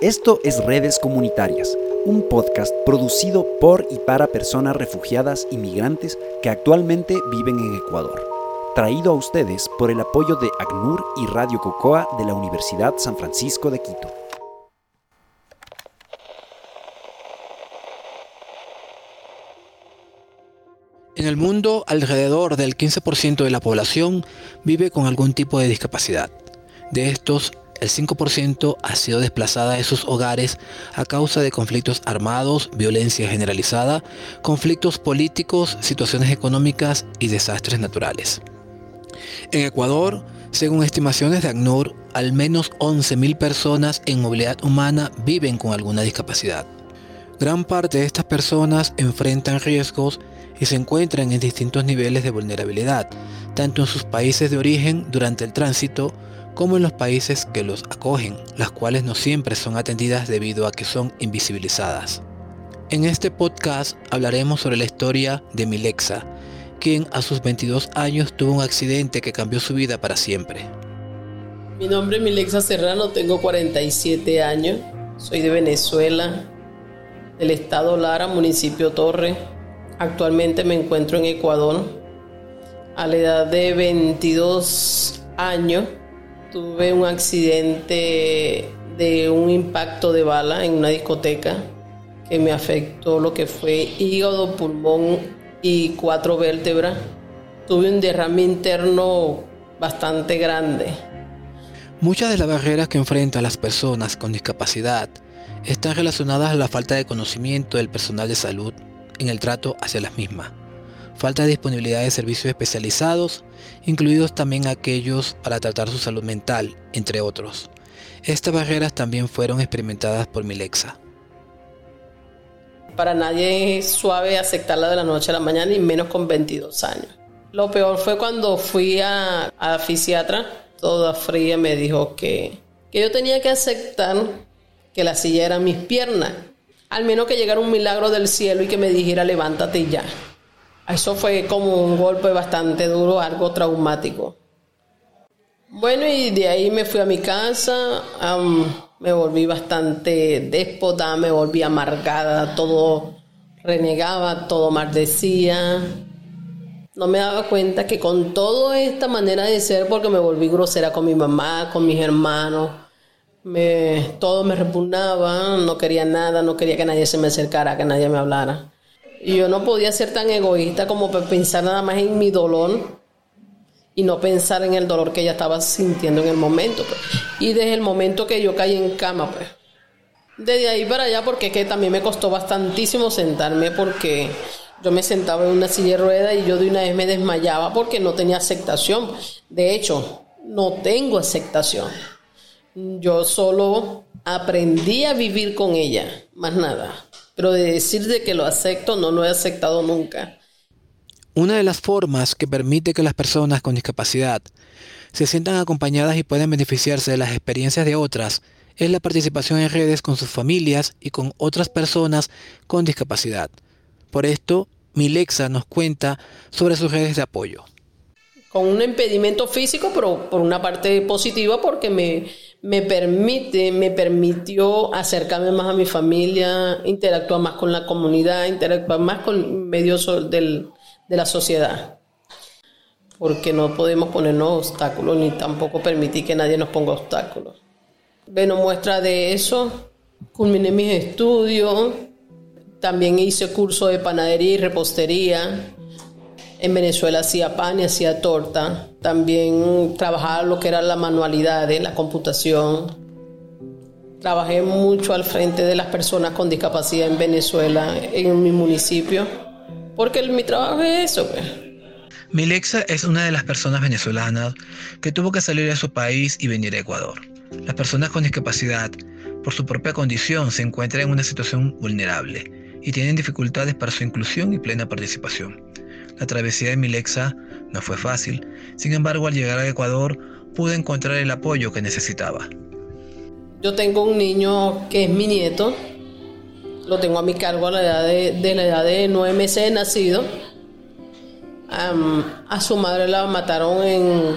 Esto es Redes Comunitarias, un podcast producido por y para personas refugiadas y migrantes que actualmente viven en Ecuador. Traído a ustedes por el apoyo de ACNUR y Radio Cocoa de la Universidad San Francisco de Quito. En el mundo, alrededor del 15% de la población vive con algún tipo de discapacidad. De estos, el 5% ha sido desplazada de sus hogares a causa de conflictos armados, violencia generalizada, conflictos políticos, situaciones económicas y desastres naturales. En Ecuador, según estimaciones de ACNUR, al menos 11.000 personas en movilidad humana viven con alguna discapacidad. Gran parte de estas personas enfrentan riesgos y se encuentran en distintos niveles de vulnerabilidad, tanto en sus países de origen durante el tránsito como en los países que los acogen, las cuales no siempre son atendidas debido a que son invisibilizadas. En este podcast hablaremos sobre la historia de Milexa, quien a sus 22 años tuvo un accidente que cambió su vida para siempre. Mi nombre es Milexa Serrano, tengo 47 años, soy de Venezuela, del estado Lara, municipio Torre. Actualmente me encuentro en Ecuador. A la edad de 22 años tuve un accidente de un impacto de bala en una discoteca que me afectó lo que fue hígado, pulmón y cuatro vértebras. Tuve un derrame interno bastante grande. Muchas de las barreras que enfrentan las personas con discapacidad están relacionadas a la falta de conocimiento del personal de salud en el trato hacia las mismas falta de disponibilidad de servicios especializados, incluidos también aquellos para tratar su salud mental, entre otros. Estas barreras también fueron experimentadas por Milexa. Para nadie es suave aceptarla de la noche a la mañana y menos con 22 años. Lo peor fue cuando fui a, a fisiatra, toda fría, me dijo que, que yo tenía que aceptar que la silla era mis piernas. Al menos que llegara un milagro del cielo y que me dijera levántate ya. Eso fue como un golpe bastante duro, algo traumático. Bueno, y de ahí me fui a mi casa, me volví bastante déspota, me volví amargada, todo renegaba, todo maldecía. No me daba cuenta que con toda esta manera de ser, porque me volví grosera con mi mamá, con mis hermanos, me, todo me repugnaba, no quería nada, no quería que nadie se me acercara, que nadie me hablara. Y yo no podía ser tan egoísta como pensar nada más en mi dolor y no pensar en el dolor que ella estaba sintiendo en el momento. Pues. Y desde el momento que yo caí en cama, pues. Desde ahí para allá, porque que también me costó bastantísimo sentarme porque yo me sentaba en una silla de ruedas y yo de una vez me desmayaba porque no tenía aceptación. De hecho, no tengo aceptación. Yo solo aprendí a vivir con ella, más nada. Pero de decir de que lo acepto, no lo he aceptado nunca. Una de las formas que permite que las personas con discapacidad se sientan acompañadas y puedan beneficiarse de las experiencias de otras es la participación en redes con sus familias y con otras personas con discapacidad. Por esto, Milexa nos cuenta sobre sus redes de apoyo. Con un impedimento físico, pero por una parte positiva porque me, me permite, me permitió acercarme más a mi familia, interactuar más con la comunidad, interactuar más con medios de la sociedad. Porque no podemos ponernos obstáculos ni tampoco permitir que nadie nos ponga obstáculos. Bueno, muestra de eso, culminé mis estudios, también hice curso de panadería y repostería, en Venezuela hacía pan y hacía torta. También trabajaba lo que era la manualidad, de la computación. Trabajé mucho al frente de las personas con discapacidad en Venezuela, en mi municipio, porque mi trabajo es eso. Pues. Milexa es una de las personas venezolanas que tuvo que salir de su país y venir a Ecuador. Las personas con discapacidad, por su propia condición, se encuentran en una situación vulnerable y tienen dificultades para su inclusión y plena participación. La travesía de Milexa no fue fácil, sin embargo al llegar a Ecuador pude encontrar el apoyo que necesitaba. Yo tengo un niño que es mi nieto, lo tengo a mi cargo a la edad de, la edad de nueve meses de nacido. a su madre la mataron en,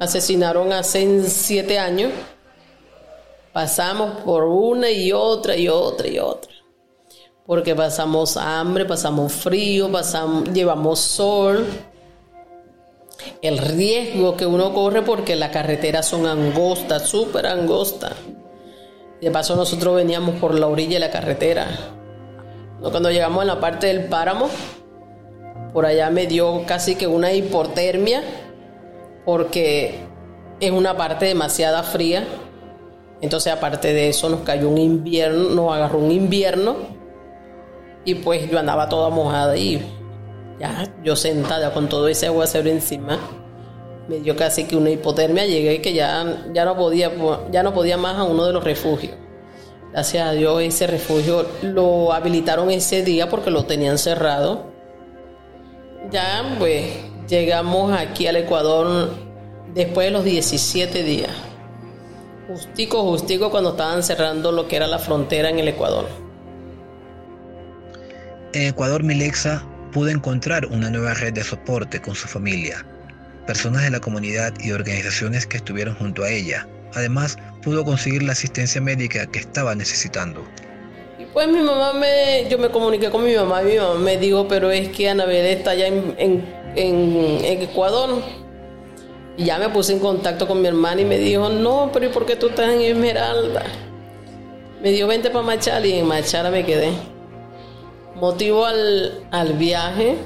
asesinaron hace siete años Pasamos por una y otra y otra y otra. Porque pasamos hambre, pasamos frío, pasamos, llevamos sol. El riesgo que uno corre porque las carreteras son angostas, súper angostas. De paso nosotros veníamos por la orilla de la carretera. Cuando llegamos a la parte del páramo, por allá me dio casi que una hipotermia porque es una parte demasiada fría. Entonces aparte de eso nos cayó un invierno, nos agarró un invierno y pues yo andaba toda mojada y ya yo sentada con todo ese aguacero encima me dio casi que una hipotermia, llegué que ya, ya, no podía, ya no podía más a uno de los refugios. Gracias a Dios ese refugio lo habilitaron ese día porque lo tenían cerrado. Ya pues llegamos aquí al Ecuador después de los 17 días. Justico, justico cuando estaban cerrando lo que era la frontera en el Ecuador. En Ecuador, Milexa pudo encontrar una nueva red de soporte con su familia, personas de la comunidad y organizaciones que estuvieron junto a ella. Además, pudo conseguir la asistencia médica que estaba necesitando. Pues mi mamá me, yo me comuniqué con mi mamá y mi mamá me dijo, pero es que Anabel está allá en, Ecuador. Y ya me puse en contacto con mi hermana y me dijo, no, pero ¿y por qué tú estás en Esmeralda? Me dijo, vente para Machala y en Machala me quedé. Motivo al, al viaje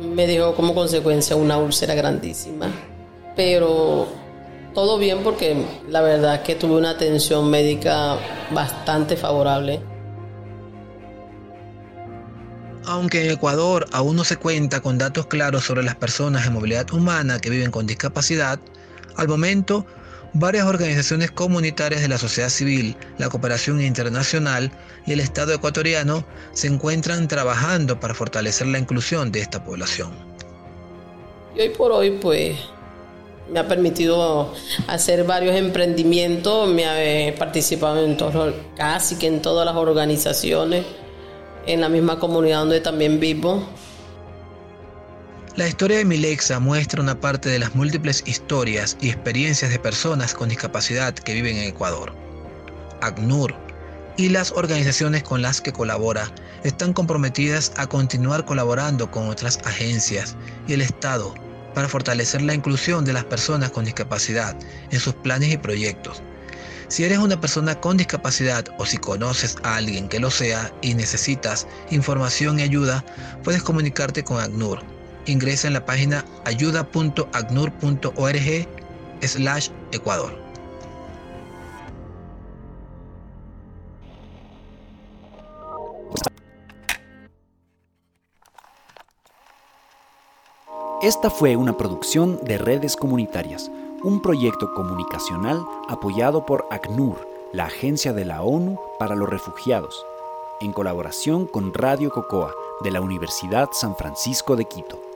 me dejó como consecuencia una úlcera grandísima. Pero todo bien porque la verdad es que tuve una atención médica bastante favorable. Aunque en Ecuador aún no se cuenta con datos claros sobre las personas de movilidad humana que viven con discapacidad, al momento varias organizaciones comunitarias de la sociedad civil, la cooperación internacional y el Estado ecuatoriano se encuentran trabajando para fortalecer la inclusión de esta población. Y hoy por hoy, pues, me ha permitido hacer varios emprendimientos, me he participado en casi que en todas las organizaciones, en la misma comunidad donde también vivo. La historia de Milexa muestra una parte de las múltiples historias y experiencias de personas con discapacidad que viven en Ecuador. ACNUR y las organizaciones con las que colabora están comprometidas a continuar colaborando con otras agencias y el Estado para fortalecer la inclusión de las personas con discapacidad en sus planes y proyectos. Si eres una persona con discapacidad o si conoces a alguien que lo sea y necesitas información y ayuda, puedes comunicarte con ACNUR. Ingresa en la página ayuda.acnur.org slash Ecuador. Esta fue una producción de Redes Comunitarias, un proyecto comunicacional apoyado por ACNUR, la Agencia de la ONU para los Refugiados, en colaboración con Radio Cocoa de la Universidad San Francisco de Quito.